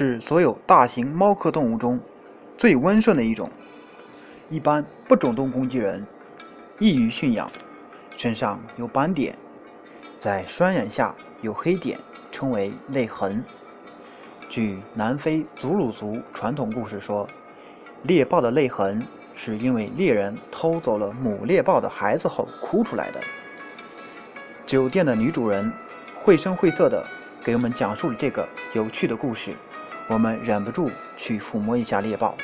是所有大型猫科动物中最温顺的一种，一般不主动攻击人，易于驯养，身上有斑点，在双眼下有黑点，称为泪痕。据南非祖鲁族传统故事说，猎豹的泪痕是因为猎人偷走了母猎豹的孩子后哭出来的。酒店的女主人绘声绘色地给我们讲述了这个有趣的故事，我们忍不住去抚摸一下猎豹。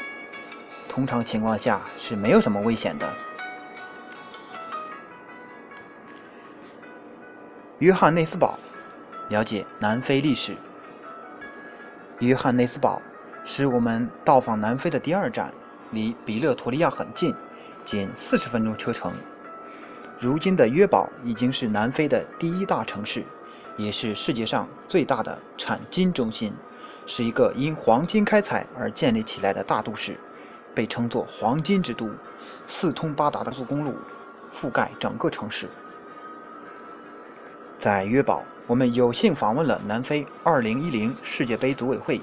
通常情况下是没有什么危险的。约翰内斯堡，了解南非历史。约翰内斯堡是我们到访南非的第二站，离比勒陀利亚很近，仅四十分钟车程。如今的约堡已经是南非的第一大城市，也是世界上最大的产金中心，是一个因黄金开采而建立起来的大都市，被称作“黄金之都”。四通八达的高速公路覆盖整个城市。在约堡，我们有幸访问了南非2010世界杯组委会，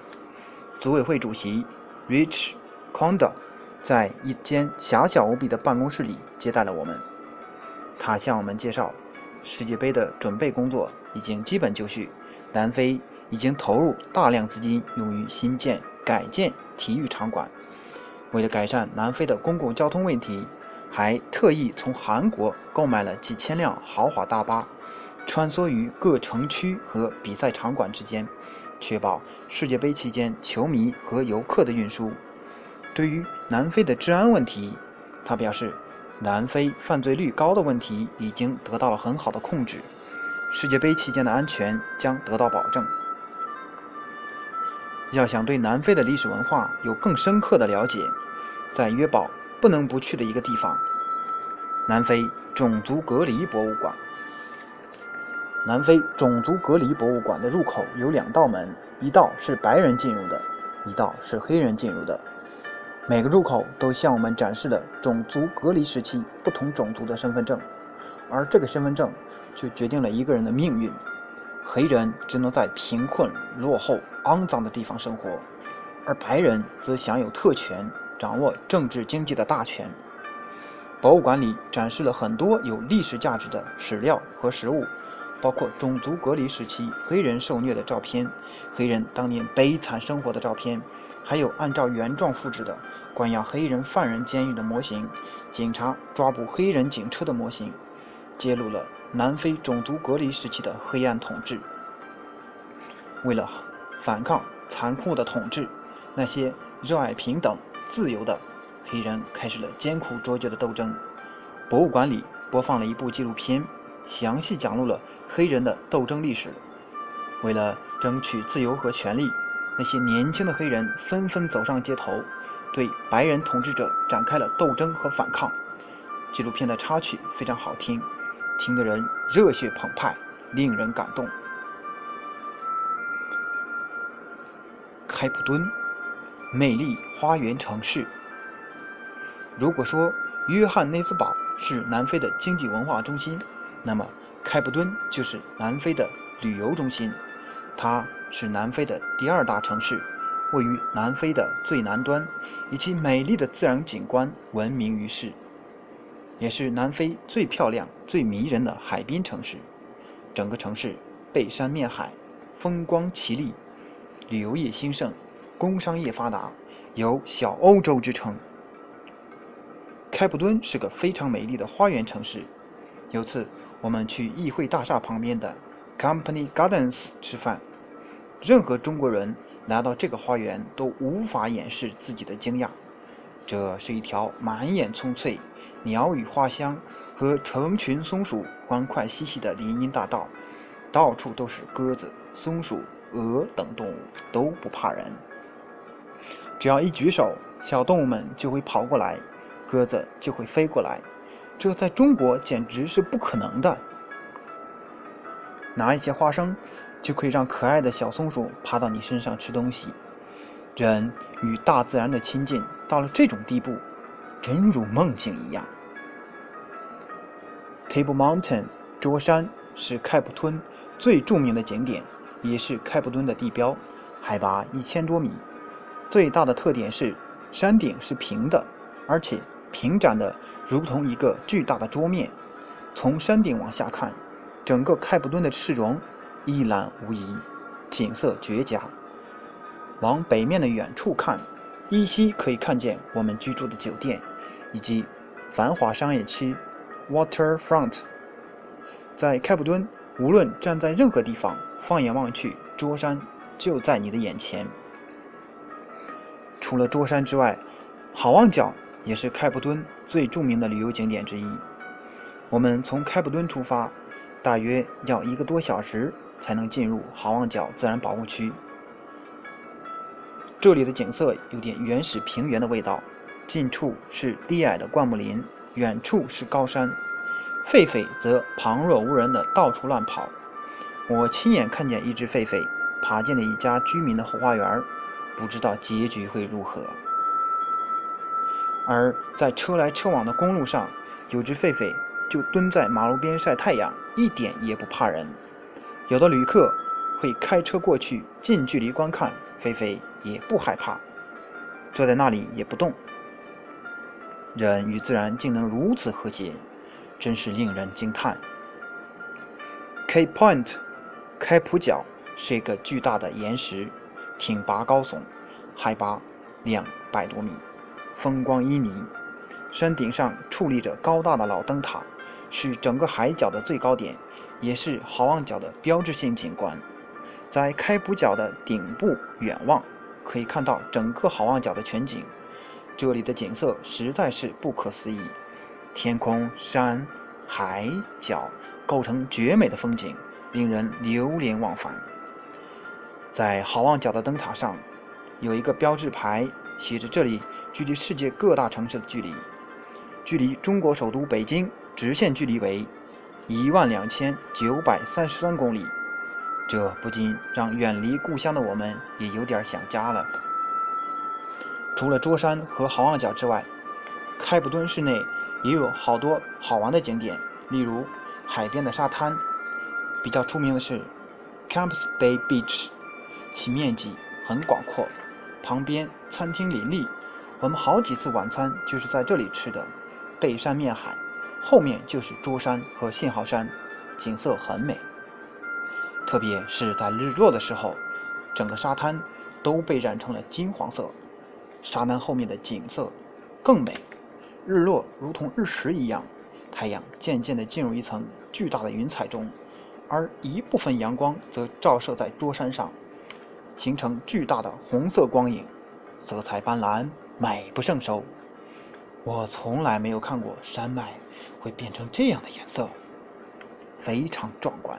组委会主席 Rich Konda 在一间狭小无比的办公室里接待了我们。他向我们介绍，世界杯的准备工作已经基本就绪，南非已经投入大量资金用于新建、改建体育场馆。为了改善南非的公共交通问题，还特意从韩国购买了几千辆豪华大巴，穿梭于各城区和比赛场馆之间，确保世界杯期间球迷和游客的运输。对于南非的治安问题，他表示。南非犯罪率高的问题已经得到了很好的控制，世界杯期间的安全将得到保证。要想对南非的历史文化有更深刻的了解，在约堡不能不去的一个地方——南非种族隔离博物馆。南非种族隔离博物馆的入口有两道门，一道是白人进入的，一道是黑人进入的。每个入口都向我们展示了种族隔离时期不同种族的身份证，而这个身份证就决定了一个人的命运。黑人只能在贫困、落后、肮脏的地方生活，而白人则享有特权，掌握政治经济的大权。博物馆里展示了很多有历史价值的史料和实物，包括种族隔离时期黑人受虐的照片、黑人当年悲惨生活的照片，还有按照原状复制的。关押黑人犯人监狱的模型，警察抓捕黑人警车的模型，揭露了南非种族隔离时期的黑暗统治。为了反抗残酷的统治，那些热爱平等、自由的黑人开始了艰苦卓绝的斗争。博物馆里播放了一部纪录片，详细讲述了黑人的斗争历史。为了争取自由和权利，那些年轻的黑人纷纷走上街头。对白人统治者展开了斗争和反抗。纪录片的插曲非常好听，听得人热血澎湃，令人感动。开普敦，美丽花园城市。如果说约翰内斯堡是南非的经济文化中心，那么开普敦就是南非的旅游中心。它是南非的第二大城市，位于南非的最南端。以其美丽的自然景观闻名于世，也是南非最漂亮、最迷人的海滨城市。整个城市背山面海，风光绮丽，旅游业兴盛，工商业发达，有“小欧洲”之称。开普敦是个非常美丽的花园城市。有次我们去议会大厦旁边的 Company Gardens 吃饭，任何中国人。来到这个花园，都无法掩饰自己的惊讶。这是一条满眼葱翠、鸟语花香和成群松鼠欢快嬉戏的林荫大道，到处都是鸽子、松鼠、鹅等动物，都不怕人。只要一举手，小动物们就会跑过来，鸽子就会飞过来。这在中国简直是不可能的。拿一些花生。就可以让可爱的小松鼠爬到你身上吃东西。人与大自然的亲近到了这种地步，真如梦境一样。Table Mountain 桌山是开普敦最著名的景点，也是开普敦的地标。海拔一千多米。最大的特点是山顶是平的，而且平展的如同一个巨大的桌面。从山顶往下看，整个开普敦的市容一览无遗，景色绝佳。往北面的远处看，依稀可以看见我们居住的酒店，以及繁华商业区 Waterfront。在开普敦，无论站在任何地方，放眼望去，桌山就在你的眼前。除了桌山之外，好望角也是开普敦最著名的旅游景点之一。我们从开普敦出发，大约要一个多小时才能进入好望角自然保护区。这里的景色有点原始平原的味道，近处是低矮的灌木林，远处是高山。狒狒则旁若无人的到处乱跑。我亲眼看见一只狒狒爬进了一家居民的后花园，不知道结局会如何。而在车来车往的公路上，有只狒狒就蹲在马路边晒太阳，一点也不怕人。有的旅客会开车过去近距离观看。狒狒也不害怕，坐在那里也不动。人与自然竟能如此和谐，真是令人惊叹。Cape Point，开普角是一个巨大的岩石，挺拔高耸，海拔两百多米，风光旖旎。山顶上矗立着高大的老灯塔，是整个海角的最高点，也是好望角的标志性景观。在开普角的顶部远望，可以看到整个好望角的全景。这里的景色实在是不可思议，天空、山、海角构成绝美的风景，令人流连忘返。在好望角的灯塔上，有一个标志牌，写着这里距离世界各大城市的距离。距离中国首都北京直线距离为一万两千九百三十三公里。这不禁让远离故乡的我们也有点想家了。除了桌山和好望角之外，开普敦市内也有好多好玩的景点，例如海边的沙滩。比较出名的是 Campus Bay Beach，其面积很广阔，旁边餐厅林立。我们好几次晚餐就是在这里吃的。背山面海，后面就是桌山和信号山，景色很美。特别是在日落的时候，整个沙滩都被染成了金黄色，沙滩后面的景色更美。日落如同日食一样，太阳渐渐地进入一层巨大的云彩中，而一部分阳光则照射在桌山上，形成巨大的红色光影，色彩斑斓，美不胜收。我从来没有看过山脉会变成这样的颜色，非常壮观。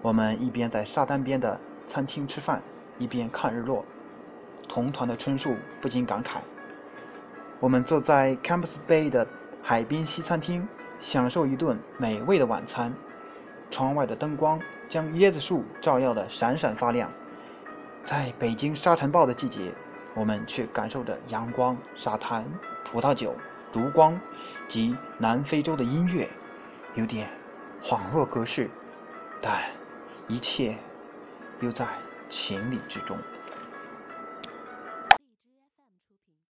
我们一边在沙滩边的餐厅吃饭，一边看日落。同团的春树不禁感慨：我们坐在 Campus Bay 的海滨西餐厅，享受一顿美味的晚餐。窗外的灯光将椰子树照耀得闪闪发亮。在北京沙尘暴的季节，我们却感受着阳光、沙滩、葡萄酒、烛光及南非洲的音乐，有点恍若隔世，但。一切，又在情理之中。